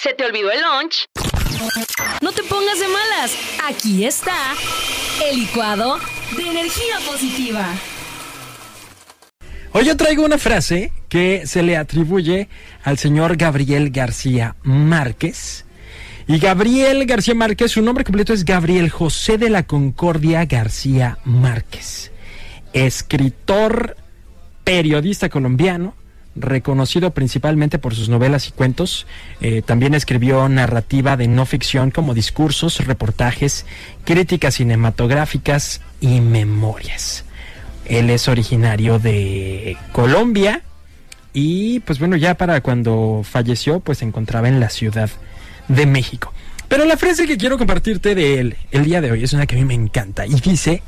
¿Se te olvidó el lunch? No te pongas de malas. Aquí está el licuado de energía positiva. Hoy yo traigo una frase que se le atribuye al señor Gabriel García Márquez. Y Gabriel García Márquez, su nombre completo es Gabriel José de la Concordia García Márquez. Escritor, periodista colombiano, reconocido principalmente por sus novelas y cuentos. Eh, también escribió narrativa de no ficción como discursos, reportajes, críticas cinematográficas y memorias. Él es originario de Colombia y pues bueno, ya para cuando falleció pues se encontraba en la Ciudad de México. Pero la frase que quiero compartirte de él el día de hoy es una que a mí me encanta y dice,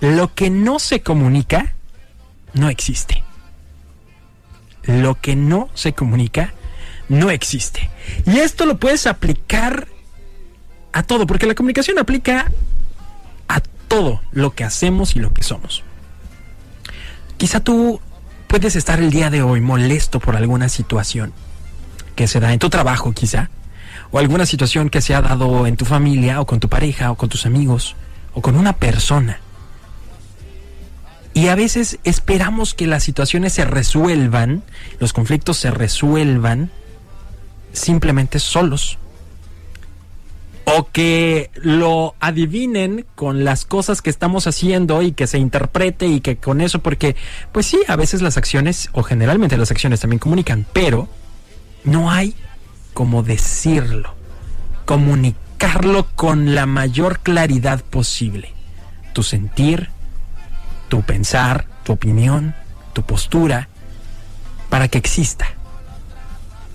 lo que no se comunica no existe lo que no se comunica no existe. Y esto lo puedes aplicar a todo, porque la comunicación aplica a todo lo que hacemos y lo que somos. Quizá tú puedes estar el día de hoy molesto por alguna situación que se da en tu trabajo, quizá, o alguna situación que se ha dado en tu familia, o con tu pareja, o con tus amigos, o con una persona. Y a veces esperamos que las situaciones se resuelvan, los conflictos se resuelvan simplemente solos. O que lo adivinen con las cosas que estamos haciendo y que se interprete y que con eso, porque pues sí, a veces las acciones, o generalmente las acciones también comunican, pero no hay como decirlo, comunicarlo con la mayor claridad posible. Tu sentir, tu pensar, tu opinión, tu postura, para que exista.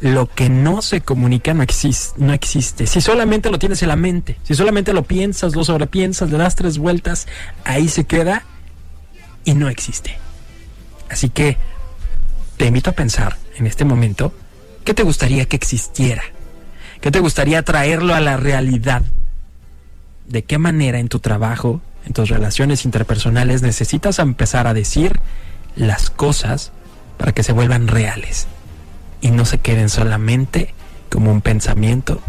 Lo que no se comunica no, existe, no existe. Si solamente lo tienes en la mente, si solamente lo piensas, lo sobrepiensas, le das tres vueltas, ahí se queda y no existe. Así que te invito a pensar en este momento qué te gustaría que existiera, qué te gustaría traerlo a la realidad, de qué manera en tu trabajo, en tus relaciones interpersonales, necesitas empezar a decir las cosas para que se vuelvan reales y no se queden solamente como un pensamiento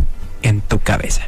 en tu cabeza.